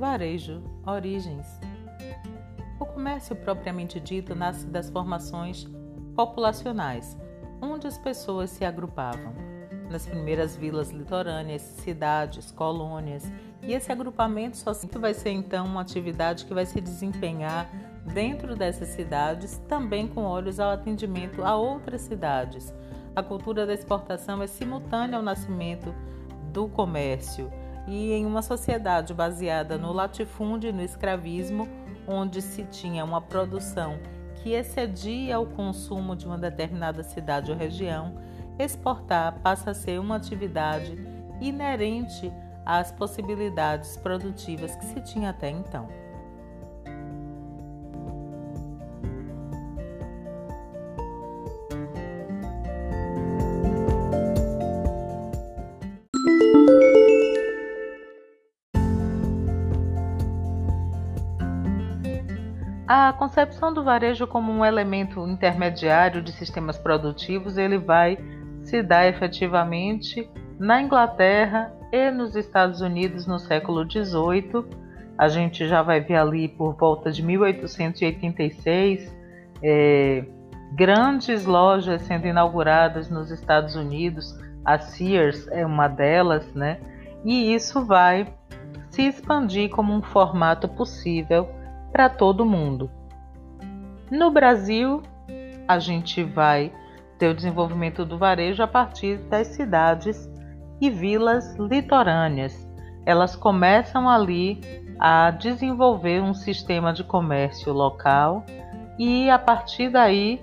Varejo, origens. O comércio propriamente dito nasce das formações populacionais, onde as pessoas se agrupavam. Nas primeiras vilas litorâneas, cidades, colônias, e esse agrupamento social vai ser então uma atividade que vai se desempenhar dentro dessas cidades, também com olhos ao atendimento a outras cidades. A cultura da exportação é simultânea ao nascimento do comércio e em uma sociedade baseada no latifúndio e no escravismo, onde se tinha uma produção que excedia o consumo de uma determinada cidade ou região, exportar passa a ser uma atividade inerente às possibilidades produtivas que se tinha até então. A concepção do varejo como um elemento intermediário de sistemas produtivos, ele vai se dar efetivamente na Inglaterra e nos Estados Unidos no século XVIII. A gente já vai ver ali por volta de 1886 é, grandes lojas sendo inauguradas nos Estados Unidos. A Sears é uma delas, né? E isso vai se expandir como um formato possível para todo mundo. No Brasil, a gente vai ter o desenvolvimento do varejo a partir das cidades e vilas litorâneas. Elas começam ali a desenvolver um sistema de comércio local e a partir daí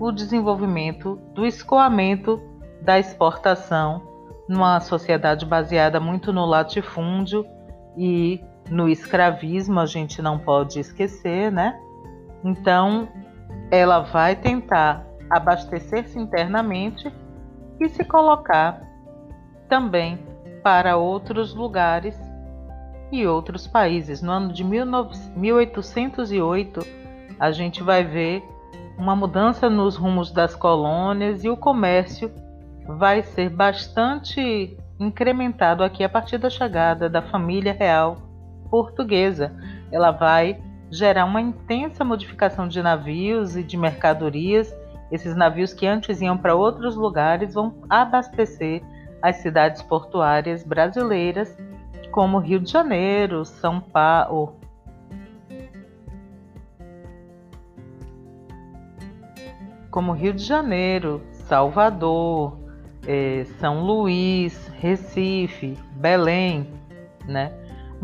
o desenvolvimento do escoamento da exportação numa sociedade baseada muito no latifúndio e no escravismo, a gente não pode esquecer, né? Então, ela vai tentar abastecer-se internamente e se colocar também para outros lugares e outros países. No ano de 1808, a gente vai ver uma mudança nos rumos das colônias e o comércio vai ser bastante incrementado aqui a partir da chegada da família real portuguesa. Ela vai gerar uma intensa modificação de navios e de mercadorias. Esses navios que antes iam para outros lugares vão abastecer as cidades portuárias brasileiras, como Rio de Janeiro, São Paulo. Como Rio de Janeiro, Salvador, eh, São Luís, Recife, Belém, né?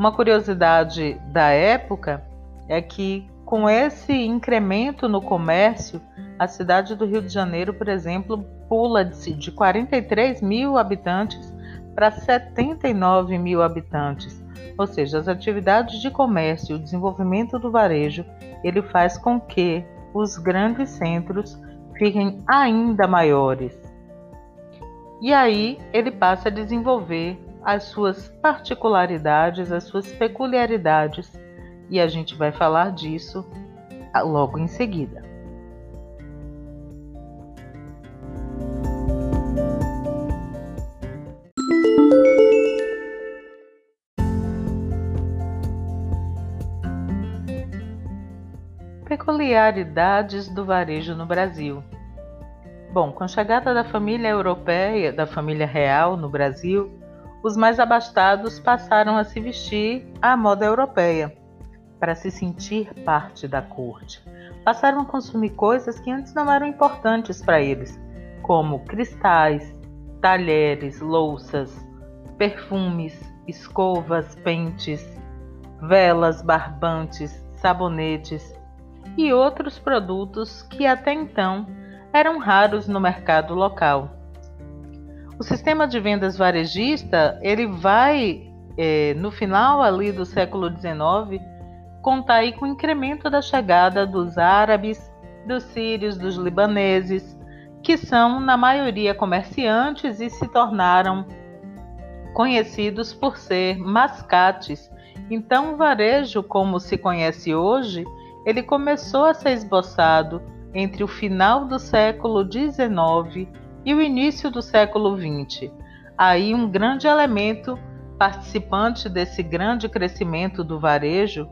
Uma curiosidade da época é que, com esse incremento no comércio, a cidade do Rio de Janeiro, por exemplo, pula de, de 43 mil habitantes para 79 mil habitantes. Ou seja, as atividades de comércio, o desenvolvimento do varejo, ele faz com que os grandes centros fiquem ainda maiores. E aí ele passa a desenvolver as suas particularidades, as suas peculiaridades, e a gente vai falar disso logo em seguida. Peculiaridades do varejo no Brasil. Bom, com a chegada da família europeia, da família real no Brasil, os mais abastados passaram a se vestir à moda europeia, para se sentir parte da corte. Passaram a consumir coisas que antes não eram importantes para eles, como cristais, talheres, louças, perfumes, escovas, pentes, velas, barbantes, sabonetes e outros produtos que até então eram raros no mercado local. O sistema de vendas varejista ele vai é, no final ali do século XIX contar aí com o incremento da chegada dos árabes, dos sírios, dos libaneses, que são na maioria comerciantes e se tornaram conhecidos por ser mascates. Então, o varejo, como se conhece hoje, ele começou a ser esboçado entre o final do século XIX e o início do século XX. Aí um grande elemento participante desse grande crescimento do varejo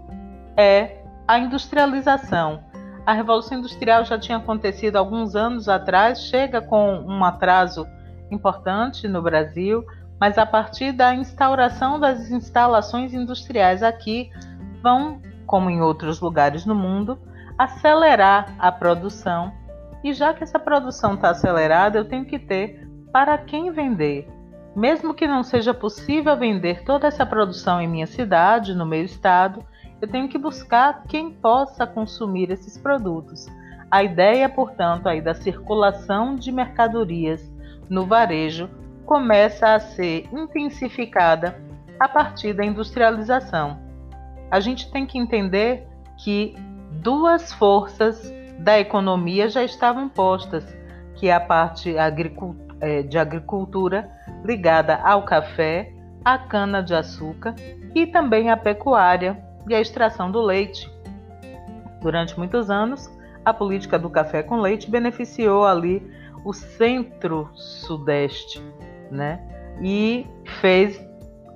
é a industrialização. A Revolução Industrial já tinha acontecido alguns anos atrás, chega com um atraso importante no Brasil, mas a partir da instauração das instalações industriais aqui, vão, como em outros lugares no mundo, acelerar a produção. E já que essa produção está acelerada, eu tenho que ter para quem vender. Mesmo que não seja possível vender toda essa produção em minha cidade, no meu estado, eu tenho que buscar quem possa consumir esses produtos. A ideia, portanto, aí da circulação de mercadorias no varejo começa a ser intensificada a partir da industrialização. A gente tem que entender que duas forças da economia já estavam postas, que é a parte é, de agricultura ligada ao café, à cana-de-açúcar e também à pecuária e à extração do leite. Durante muitos anos, a política do café com leite beneficiou ali o centro-sudeste, né? E fez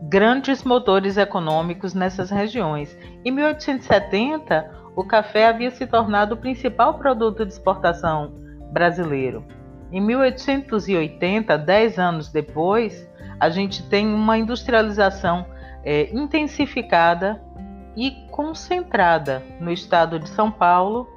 grandes motores econômicos nessas regiões. Em 1870, o café havia se tornado o principal produto de exportação brasileiro. Em 1880, dez anos depois, a gente tem uma industrialização é, intensificada e concentrada no estado de São Paulo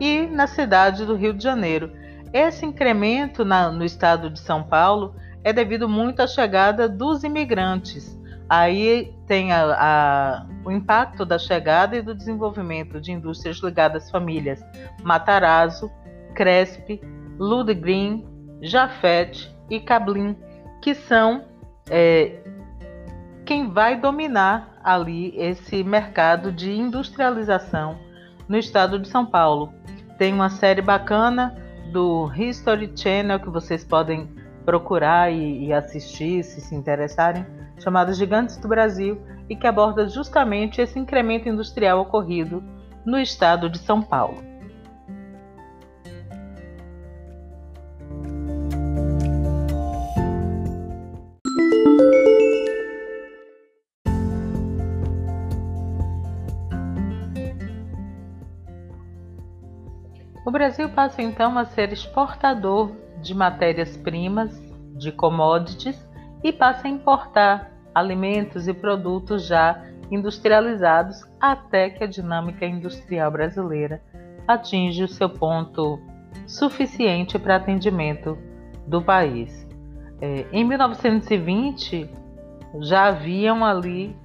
e na cidade do Rio de Janeiro. Esse incremento na, no estado de São Paulo é devido muito à chegada dos imigrantes. Aí tem a, a, o impacto da chegada e do desenvolvimento de indústrias ligadas às famílias Matarazzo, Cresp, Ludgren, Jafet e Cablin, que são é, quem vai dominar ali esse mercado de industrialização no estado de São Paulo. Tem uma série bacana do History Channel que vocês podem procurar e, e assistir se se interessarem, chamada Gigantes do Brasil, e que aborda justamente esse incremento industrial ocorrido no estado de São Paulo. O Brasil passa então a ser exportador de matérias-primas, de commodities, e passa a importar alimentos e produtos já industrializados até que a dinâmica industrial brasileira atinge o seu ponto suficiente para atendimento do país. É, em 1920, já haviam ali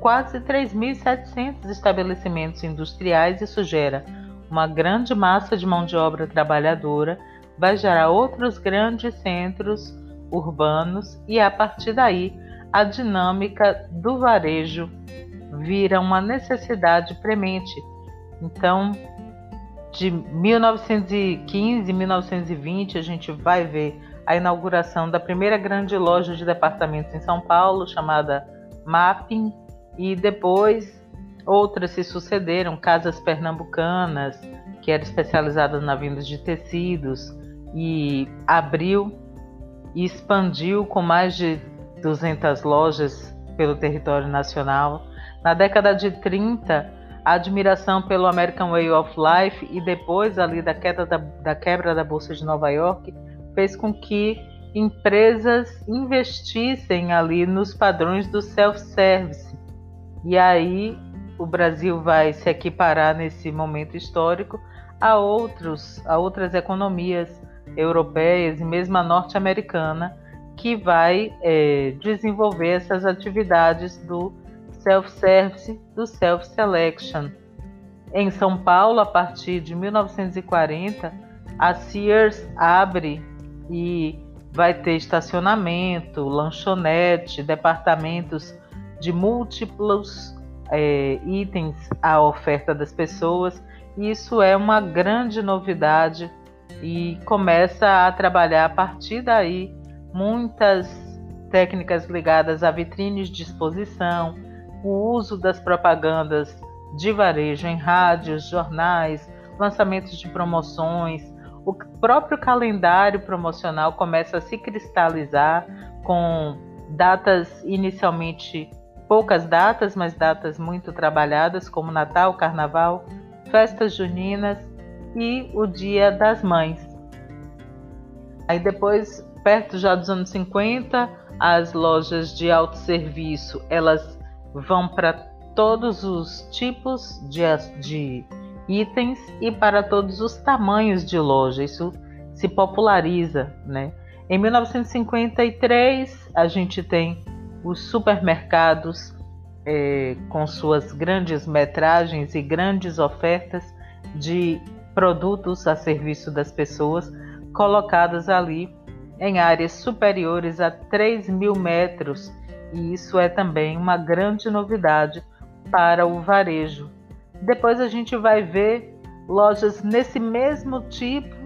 quase 3.700 estabelecimentos industriais, isso gera uma grande massa de mão de obra trabalhadora, vai gerar outros grandes centros urbanos e a partir daí a dinâmica do varejo vira uma necessidade premente. Então, de 1915 1920 a gente vai ver a inauguração da primeira grande loja de departamentos em São Paulo, chamada Mapping, e depois Outras se sucederam, casas pernambucanas, que era especializada na venda de tecidos, e abriu e expandiu com mais de 200 lojas pelo território nacional. Na década de 30, a admiração pelo American Way of Life e depois ali da, queda da, da quebra da Bolsa de Nova York fez com que empresas investissem ali nos padrões do self-service. E aí o Brasil vai se equiparar nesse momento histórico a, outros, a outras economias europeias e mesmo a norte-americana que vai é, desenvolver essas atividades do self-service, do self-selection. Em São Paulo, a partir de 1940, a Sears abre e vai ter estacionamento, lanchonete, departamentos de múltiplos é, itens à oferta das pessoas. Isso é uma grande novidade e começa a trabalhar a partir daí muitas técnicas ligadas a vitrines de exposição, o uso das propagandas de varejo em rádios, jornais, lançamentos de promoções, o próprio calendário promocional começa a se cristalizar com datas inicialmente poucas datas, mas datas muito trabalhadas, como Natal, Carnaval, festas juninas e o Dia das Mães. Aí depois, perto já dos anos 50, as lojas de autosserviço, elas vão para todos os tipos de, de itens e para todos os tamanhos de loja. Isso se populariza, né? Em 1953, a gente tem os supermercados é, com suas grandes metragens e grandes ofertas de produtos a serviço das pessoas, colocadas ali em áreas superiores a 3 mil metros, e isso é também uma grande novidade para o varejo. Depois a gente vai ver lojas nesse mesmo tipo,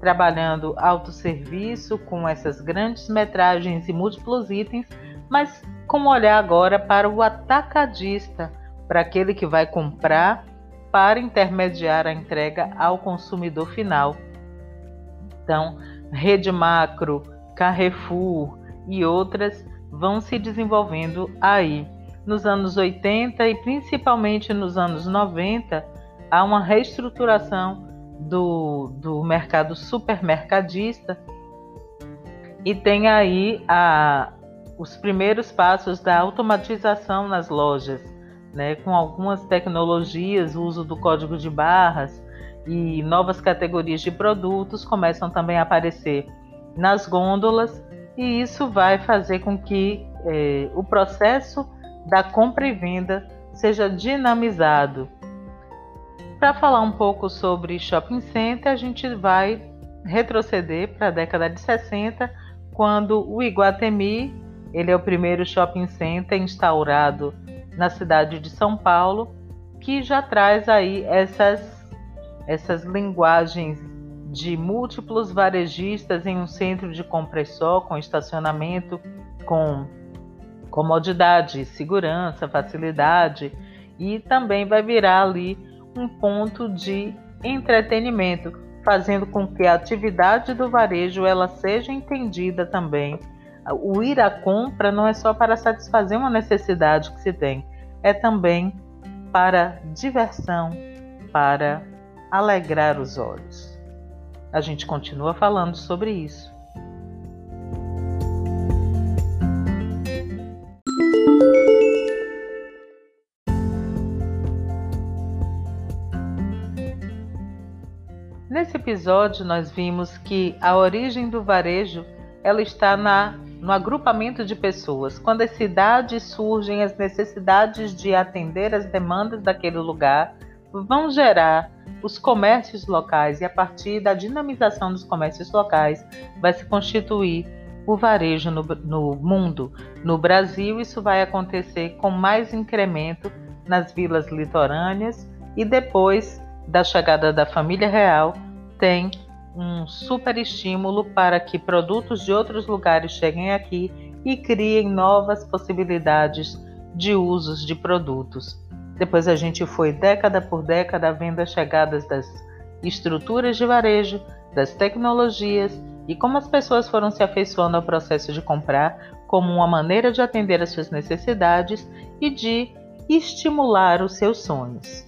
trabalhando autosserviço, com essas grandes metragens e múltiplos itens, mas com olhar agora para o atacadista, para aquele que vai comprar para intermediar a entrega ao consumidor final. Então, Rede Macro, Carrefour e outras vão se desenvolvendo aí. Nos anos 80 e principalmente nos anos 90, há uma reestruturação do, do mercado supermercadista e tem aí a, os primeiros passos da automatização nas lojas, né, com algumas tecnologias, o uso do código de barras e novas categorias de produtos começam também a aparecer nas gôndolas, e isso vai fazer com que eh, o processo da compra e venda seja dinamizado. Para falar um pouco sobre shopping center, a gente vai retroceder para a década de 60, quando o Iguatemi ele é o primeiro shopping center instaurado na cidade de São Paulo, que já traz aí essas, essas linguagens de múltiplos varejistas em um centro de compra só, com estacionamento, com comodidade, segurança, facilidade, e também vai virar ali um ponto de entretenimento, fazendo com que a atividade do varejo ela seja entendida também. O ir à compra não é só para satisfazer uma necessidade que se tem, é também para diversão, para alegrar os olhos. A gente continua falando sobre isso. Nesse episódio, nós vimos que a origem do varejo ela está na no agrupamento de pessoas. Quando as cidades surgem, as necessidades de atender as demandas daquele lugar vão gerar os comércios locais e a partir da dinamização dos comércios locais vai se constituir o varejo no, no mundo. No Brasil, isso vai acontecer com mais incremento nas vilas litorâneas e depois da chegada da família real tem um super estímulo para que produtos de outros lugares cheguem aqui e criem novas possibilidades de usos de produtos. Depois a gente foi década por década vendo as chegadas das estruturas de varejo, das tecnologias e como as pessoas foram se afeiçoando ao processo de comprar como uma maneira de atender às suas necessidades e de estimular os seus sonhos.